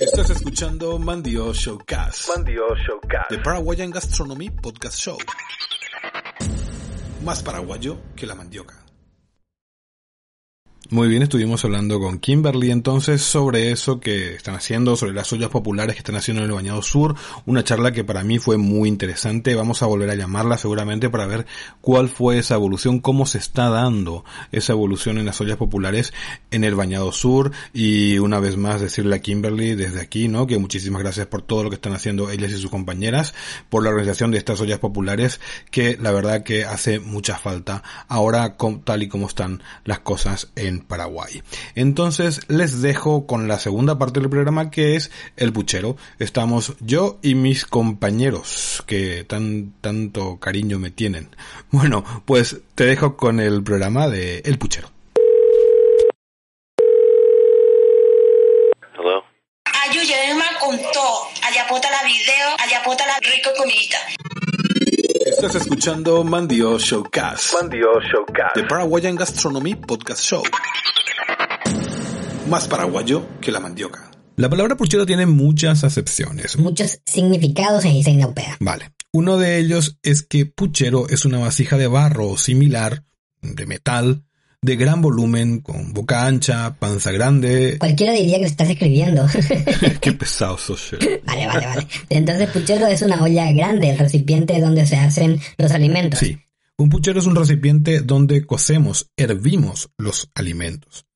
Estás escuchando Mandio Showcast. Mandio Showcast. The Paraguayan Gastronomy Podcast Show. Más paraguayo que la mandioca. Muy bien, estuvimos hablando con Kimberly entonces sobre eso que están haciendo, sobre las ollas populares que están haciendo en el Bañado Sur, una charla que para mí fue muy interesante, vamos a volver a llamarla seguramente para ver cuál fue esa evolución, cómo se está dando esa evolución en las ollas populares en el Bañado Sur. Y una vez más decirle a Kimberly desde aquí, ¿no? Que muchísimas gracias por todo lo que están haciendo ellas y sus compañeras, por la organización de estas ollas populares que la verdad que hace mucha falta ahora tal y como están las cosas en Paraguay. Entonces les dejo con la segunda parte del programa que es el puchero. Estamos yo y mis compañeros que tan tanto cariño me tienen. Bueno, pues te dejo con el programa de El Puchero. Hello. allá la video, allá la rico comida. Estás escuchando Mandio Showcast. Mandio Showcast. The Paraguayan Gastronomy Podcast Show. Más paraguayo que la mandioca. La palabra puchero tiene muchas acepciones. Muchos significados en Europea. Vale. Uno de ellos es que puchero es una vasija de barro o similar, de metal, de gran volumen, con boca ancha, panza grande. Cualquiera diría que estás escribiendo. Qué pesado sos. Vale, vale, vale. Entonces, puchero es una olla grande, el recipiente donde se hacen los alimentos. Sí. Un puchero es un recipiente donde cocemos, hervimos los alimentos.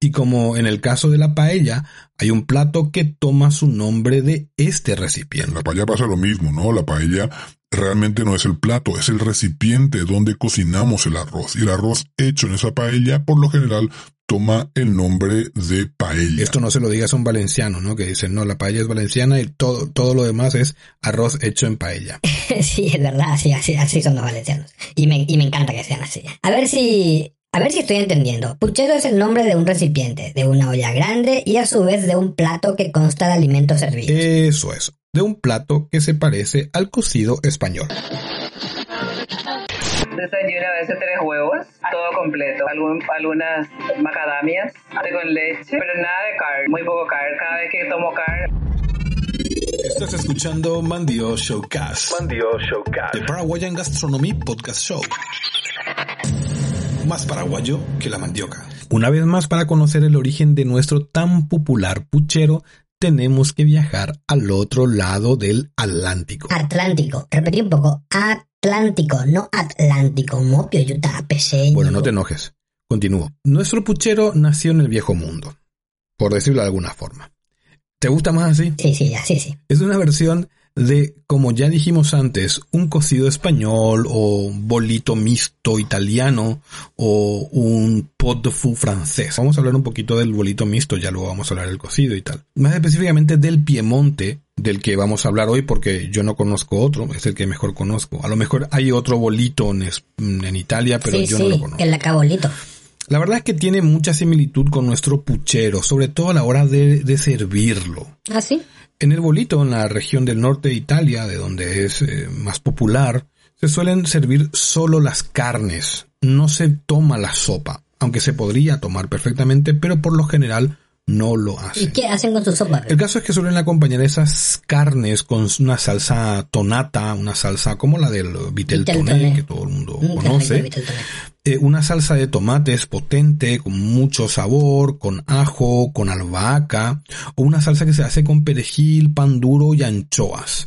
Y como en el caso de la paella, hay un plato que toma su nombre de este recipiente. En la paella pasa lo mismo, ¿no? La paella realmente no es el plato, es el recipiente donde cocinamos el arroz. Y el arroz hecho en esa paella, por lo general, toma el nombre de paella. Esto no se lo digas a un valenciano, ¿no? Que dicen, no, la paella es valenciana y todo, todo lo demás es arroz hecho en paella. sí, es verdad, así, así, así son los valencianos. Y me, y me encanta que sean así. A ver si a ver si estoy entendiendo. Puchero es el nombre de un recipiente, de una olla grande y a su vez de un plato que consta de alimentos servidos. Eso es, de un plato que se parece al cocido español. Desayuno a veces tres huevos, todo completo, algunas macadamias con leche, pero nada de carne, muy poco carne. Cada vez que tomo carne Estás escuchando Mandio Showcast. Mandio Showcast. The Paraguayan Gastronomy Podcast Show más paraguayo que la mandioca. Una vez más, para conocer el origen de nuestro tan popular puchero, tenemos que viajar al otro lado del Atlántico. Atlántico, repetí un poco, Atlántico, no Atlántico, mopio, yuta, peseño. Bueno, no te enojes. Continúo. Nuestro puchero nació en el viejo mundo, por decirlo de alguna forma. ¿Te gusta más así? Sí, sí, así sí. Es una versión de, como ya dijimos antes, un cocido español o bolito mixto italiano o un pot de fou francés. Vamos a hablar un poquito del bolito mixto, ya luego vamos a hablar del cocido y tal. Más específicamente del Piemonte, del que vamos a hablar hoy porque yo no conozco otro, es el que mejor conozco. A lo mejor hay otro bolito en, en Italia, pero yo no lo conozco. El lacabolito. La verdad es que tiene mucha similitud con nuestro puchero, sobre todo a la hora de, de servirlo. ¿Ah, sí? En el bolito, en la región del norte de Italia, de donde es eh, más popular, se suelen servir solo las carnes. No se toma la sopa, aunque se podría tomar perfectamente, pero por lo general no lo hacen. ¿Y qué hacen con su sopa? El caso es que suelen acompañar esas carnes con una salsa tonata, una salsa como la del vitel toné, que todo el mundo mm, conoce. Eh, una salsa de tomates potente, con mucho sabor, con ajo, con albahaca, o una salsa que se hace con perejil, pan duro y anchoas.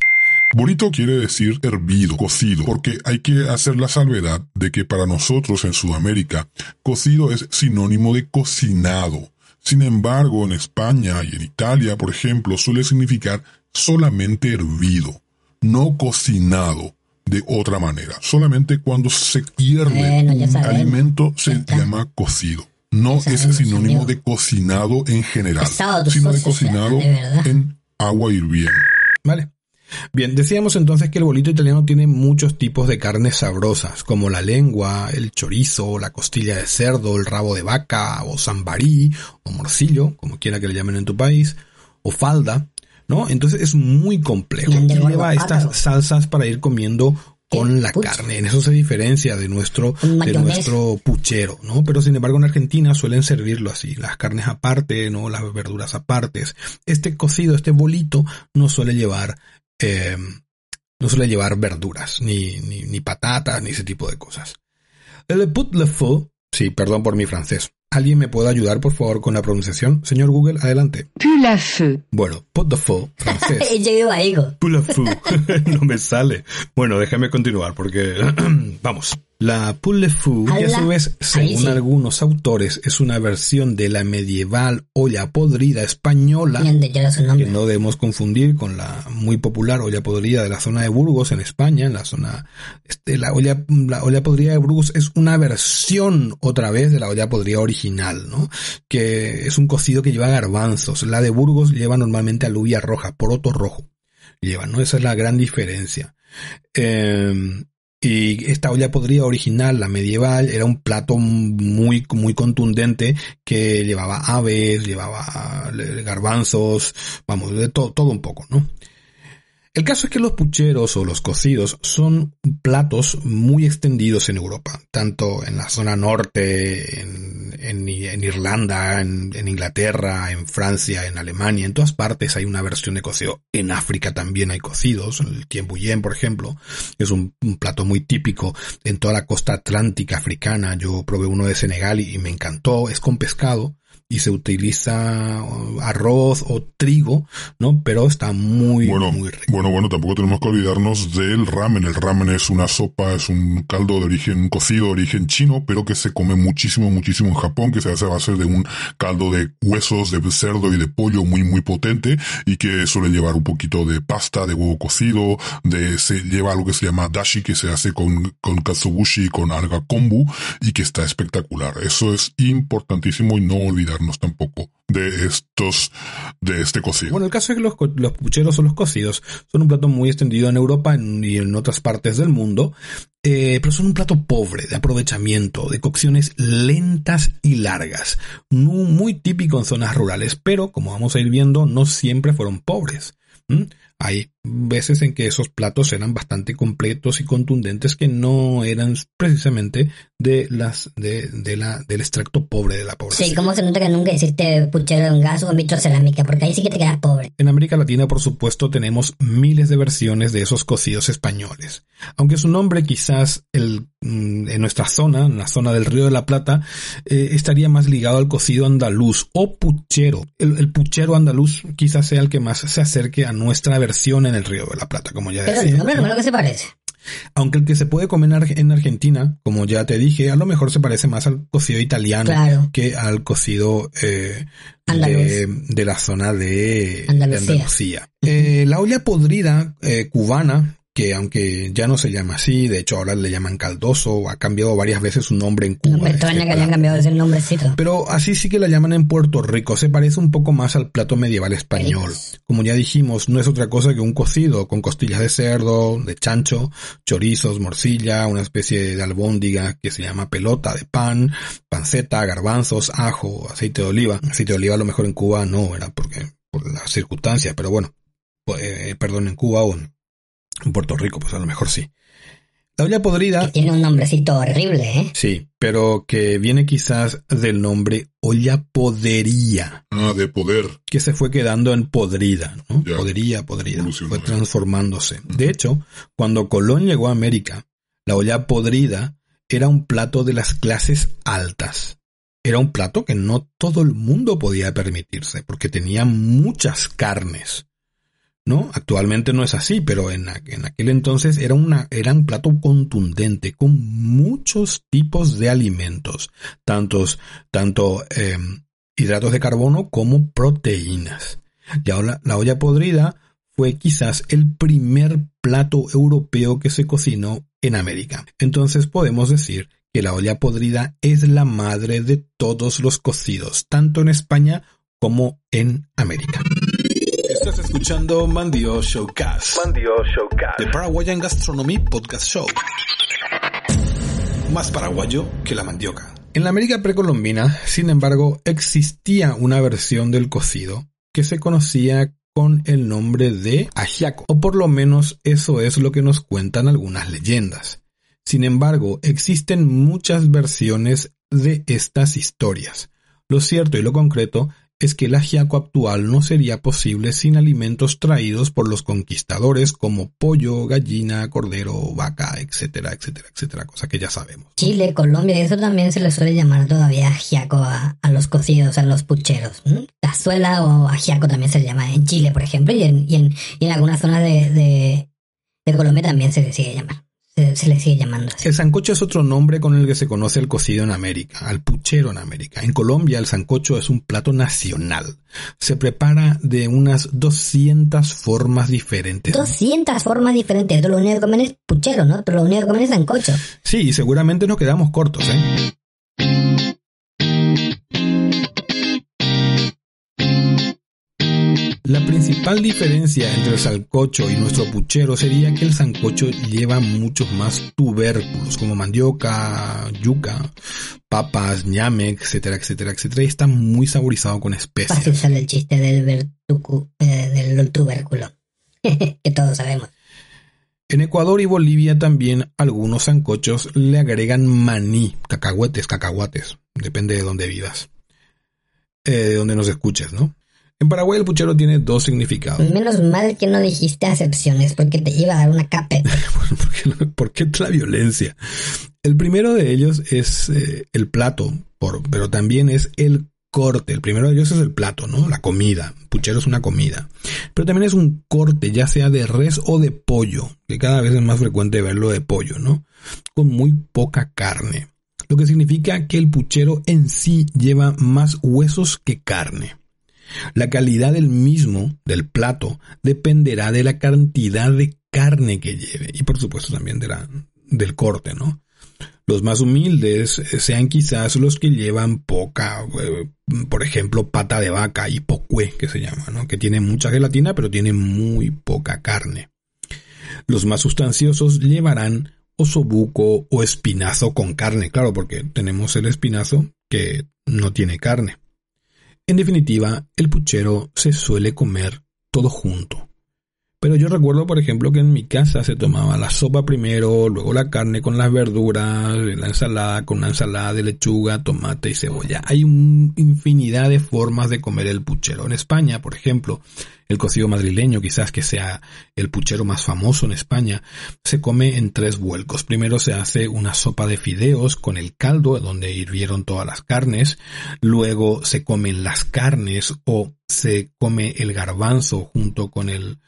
Bonito quiere decir hervido, cocido, porque hay que hacer la salvedad de que para nosotros en Sudamérica, cocido es sinónimo de cocinado. Sin embargo, en España y en Italia, por ejemplo, suele significar solamente hervido, no cocinado de otra manera. Solamente cuando se pierde un alimento se llama cocido. No es sinónimo de cocinado en general, sino de cocinado en agua hirviendo. Vale. Bien, decíamos entonces que el bolito italiano tiene muchos tipos de carnes sabrosas, como la lengua, el chorizo, la costilla de cerdo, el rabo de vaca, o sambarí, o morcillo, como quiera que le llamen en tu país, o falda, ¿no? Entonces es muy complejo. Y lleva estas salsas para ir comiendo con la carne. En eso se diferencia de nuestro, de nuestro puchero, ¿no? Pero sin embargo en Argentina suelen servirlo así, las carnes aparte, ¿no? Las verduras apartes. Este cocido, este bolito, no suele llevar, eh, no suele llevar verduras, ni, ni, ni patatas, ni ese tipo de cosas. El put le feu, sí, perdón por mi francés, ¿Alguien me puede ayudar, por favor, con la pronunciación? Señor Google, adelante. Pulafeu. Bueno, pot de feu, francés. Yo no me sale. Bueno, déjame continuar porque... Vamos. La poule fou, que a su vez, según algunos autores, es una versión de la medieval olla podrida española, que no debemos confundir con la muy popular olla podrida de la zona de Burgos en España, en la zona, este, la olla, la olla podrida de Burgos es una versión otra vez de la olla podrida original, ¿no? Que es un cocido que lleva garbanzos. La de Burgos lleva normalmente alubia roja, poroto rojo. Lleva, ¿no? Esa es la gran diferencia. Eh, y esta olla podrida original, la medieval, era un plato muy, muy contundente que llevaba aves, llevaba garbanzos, vamos, de todo, todo un poco, ¿no? El caso es que los pucheros o los cocidos son platos muy extendidos en Europa, tanto en la zona norte, en, Irlanda, en, Inglaterra, en Francia, en Alemania, en todas partes hay una versión de cocido. En África también hay cocidos, el tiembuyén, por ejemplo, es un, plato muy típico en toda la costa atlántica africana. Yo probé uno de Senegal y me encantó, es con pescado y se utiliza arroz o trigo, ¿no? Pero está muy, bueno, muy rico. Bueno, bueno, tampoco tenemos que olvidarnos del ramen. El ramen es una sopa, es un caldo de origen, un cocido de origen chino, pero que se come muchísimo, muchísimo en Japón, que se hace a base de un caldo de huesos de cerdo y de pollo muy, muy potente y que suele llevar un poquito de pasta, de huevo cocido, de, se lleva algo que se llama dashi, que se hace con, con katsubushi, con alga kombu y que está espectacular. Eso es importantísimo y no olvidar tampoco de estos, de este cocido. Bueno, el caso es que los, los pucheros o los cocidos son un plato muy extendido en Europa y en otras partes del mundo, eh, pero son un plato pobre de aprovechamiento, de cocciones lentas y largas, muy, muy típico en zonas rurales, pero como vamos a ir viendo, no siempre fueron pobres. Hay veces en que esos platos eran bastante completos y contundentes que no eran precisamente de las de, de la del extracto pobre de la pobreza. Sí, como se nota que nunca hiciste puchero en gas o en cerámica, porque ahí sí que te quedas pobre. En América Latina, por supuesto, tenemos miles de versiones de esos cocidos españoles. Aunque su nombre quizás el, mm, en nuestra zona, en la zona del Río de la Plata, eh, estaría más ligado al cocido andaluz o puchero. El, el, puchero andaluz quizás sea el que más se acerque a nuestra versión en el Río de la Plata, como ya decía. Pero el nombre no es lo que se parece. Aunque el que se puede comer en Argentina, como ya te dije, a lo mejor se parece más al cocido italiano que al cocido eh, de, la zona de Andalucía. Eh, la olla podrida eh, cubana que aunque ya no se llama así, de hecho ahora le llaman caldoso, ha cambiado varias veces su nombre en Cuba. me extraña que hayan cambiado ese nombrecito. Pero así sí que la llaman en Puerto Rico, se parece un poco más al plato medieval español. Como ya dijimos, no es otra cosa que un cocido con costillas de cerdo, de chancho, chorizos, morcilla, una especie de albóndiga que se llama pelota de pan, panceta, garbanzos, ajo, aceite de oliva. Aceite de oliva a lo mejor en Cuba no, era porque por las circunstancias, pero bueno, pues, eh, perdón, en Cuba o en Puerto Rico, pues a lo mejor sí. La olla podrida. tiene un nombrecito horrible, ¿eh? Sí, pero que viene quizás del nombre olla podería. Ah, de poder. Que se fue quedando en podrida, ¿no? Podería, podrida. Fue transformándose. De hecho, cuando Colón llegó a América, la olla podrida era un plato de las clases altas. Era un plato que no todo el mundo podía permitirse, porque tenía muchas carnes. ¿No? Actualmente no es así, pero en, aquel entonces era, un plato contundente con muchos tipos de alimentos, tantos, tanto em, hidratos de carbono como proteínas. Y ahora la olla podrida fue quizás el primer plato europeo que se cocinó en América. Entonces podemos decir que la olla podrida es la madre de todos los cocidos, tanto en España como en América Estás escuchando Mandio Showcast. Mandio Showcast. The Paraguayan Gastronomy Podcast Show. Más paraguayo que la mandioca. En la América precolombina, sin embargo, existía una versión del cocido que se conocía con el nombre de ajiaco, o por lo menos eso es lo que nos cuentan algunas leyendas. Sin embargo, existen muchas versiones de estas historias. Lo cierto y lo concreto es que el ajiaco actual no sería posible sin alimentos traídos por los conquistadores como pollo, gallina, cordero, vaca, etcétera, etcétera, etcétera, cosa que ya sabemos. Chile, Colombia, eso también se le suele llamar todavía ajiaco a, los cocidos, a los pucheros. Cazuela o ajiaco también se le llama en Chile, por ejemplo, y en, y en, algunas zonas de, Colombia también se sigue llamar se, le sigue llamando El sancocho es otro nombre con el que se conoce al cocido en América, al puchero en América. En Colombia el sancocho es un plato nacional. Se prepara de unas 200 formas diferentes. 200 formas diferentes. Todo lo único que comen es puchero, ¿no? Todo lo único que comen es sancocho. Sí, y seguramente nos quedamos cortos, ¿eh? La principal diferencia entre el sancocho y nuestro puchero sería que el sancocho lleva muchos más tubérculos, como mandioca, yuca, papas, ñame, etcétera, etcétera, etcétera, y está muy saborizado con especias. Fácil sale el chiste del, eh, del tubérculo, que todos sabemos. En Ecuador y Bolivia también algunos sancochos le agregan maní, cacahuetes, cacahuates, depende de dónde vivas, eh, de donde nos escuches, ¿no? En Paraguay el puchero tiene dos significados. Menos mal que no dijiste acepciones, porque te iba a dar una capa. ¿Por, qué, la violencia? El primero de ellos es eh, el plato, por, pero también es el corte. El primero de ellos es el plato, ¿no? La comida. puchero es una comida. Pero también es un corte, ya sea de res o de pollo, que cada vez es más frecuente verlo de pollo, ¿no? Con muy poca carne. Lo que significa que el puchero en sí lleva más huesos que carne. La calidad del mismo, del plato, dependerá de la cantidad de carne que lleve y por supuesto también de la, del corte, ¿no? Los más humildes sean quizás los que llevan poca, eh, por ejemplo, pata de vaca y pocué, que se llama, ¿no? Que tiene mucha gelatina pero tiene muy poca carne. Los más sustanciosos llevarán osobuco o espinazo con carne, claro, porque tenemos el espinazo que no tiene carne. En definitiva, el puchero se suele comer todo junto. Pero yo recuerdo, por ejemplo, que en mi casa se tomaba la sopa primero, luego la carne con las verduras, la ensalada con una ensalada de lechuga, tomate y cebolla. Hay una infinidad de formas de comer el puchero. En España, por ejemplo, el cocido madrileño, quizás que sea el puchero más famoso en España, se come en tres vuelcos. Primero se hace una sopa de fideos con el caldo donde hirvieron todas las carnes, luego se comen las carnes o se come el garbanzo junto con el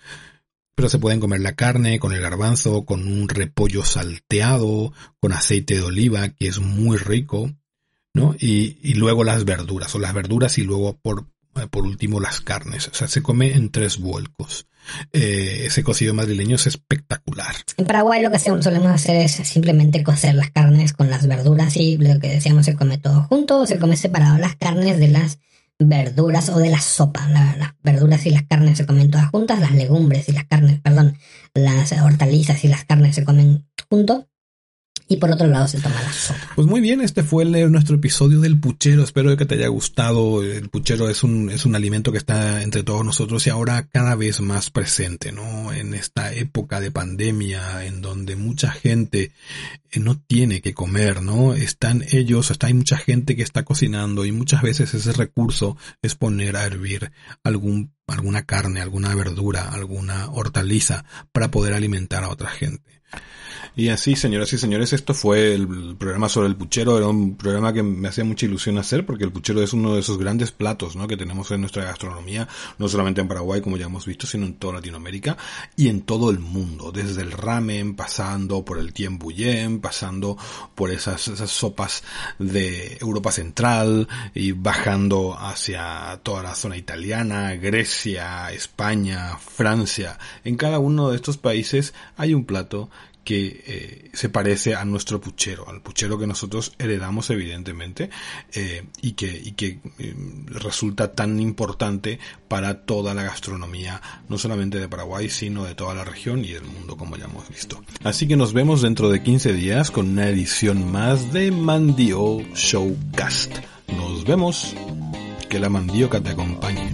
pero se pueden comer la carne con el garbanzo, con un repollo salteado, con aceite de oliva, que es muy rico, ¿no? Y, y luego las verduras, o las verduras y luego por, por último las carnes. O sea, se come en tres vuelcos. Eh, ese cocido madrileño es espectacular. En Paraguay lo que solemos hacer es simplemente cocer las carnes con las verduras y lo que decíamos se come todo junto o se come separado las carnes de las verduras o de la sopa. las verduras y las carnes se comen todas juntas, las legumbres y las carnes, perdón, las hortalizas y las carnes se comen juntos y por otro lado se toma la sopa. Pues muy bien, este fue nuestro episodio del puchero. Espero que te haya gustado. El puchero es un, es un alimento que está entre todos nosotros y ahora cada vez más presente, ¿no? En esta época de pandemia en donde mucha gente eh, no tiene que comer, ¿no? Están ellos, hasta hay mucha gente que está cocinando y muchas veces ese recurso es poner a hervir algún alguna carne, alguna verdura, alguna hortaliza para poder alimentar a otra gente. Y así, señoras y señores, esto fue el programa sobre el puchero. Era un programa que me hacía mucha ilusión hacer porque el puchero es uno de esos grandes platos ¿no? que tenemos en nuestra gastronomía, no solamente en Paraguay, como ya hemos visto, sino en toda Latinoamérica y en todo el mundo. Desde el ramen, pasando por el tien pasando por esas, esas sopas de Europa Central y bajando hacia toda la zona italiana, Grecia, España, Francia. En cada uno de estos países hay un plato que eh, se parece a nuestro puchero, al puchero que nosotros heredamos evidentemente eh, y que, y que resulta tan importante para toda la gastronomía, no solamente de Paraguay, sino de toda la región y del mundo, como ya hemos visto. Así que nos vemos dentro de 15 días con una edición más de Mandio Showcast. Nos vemos. Que la mandioca te acompañe.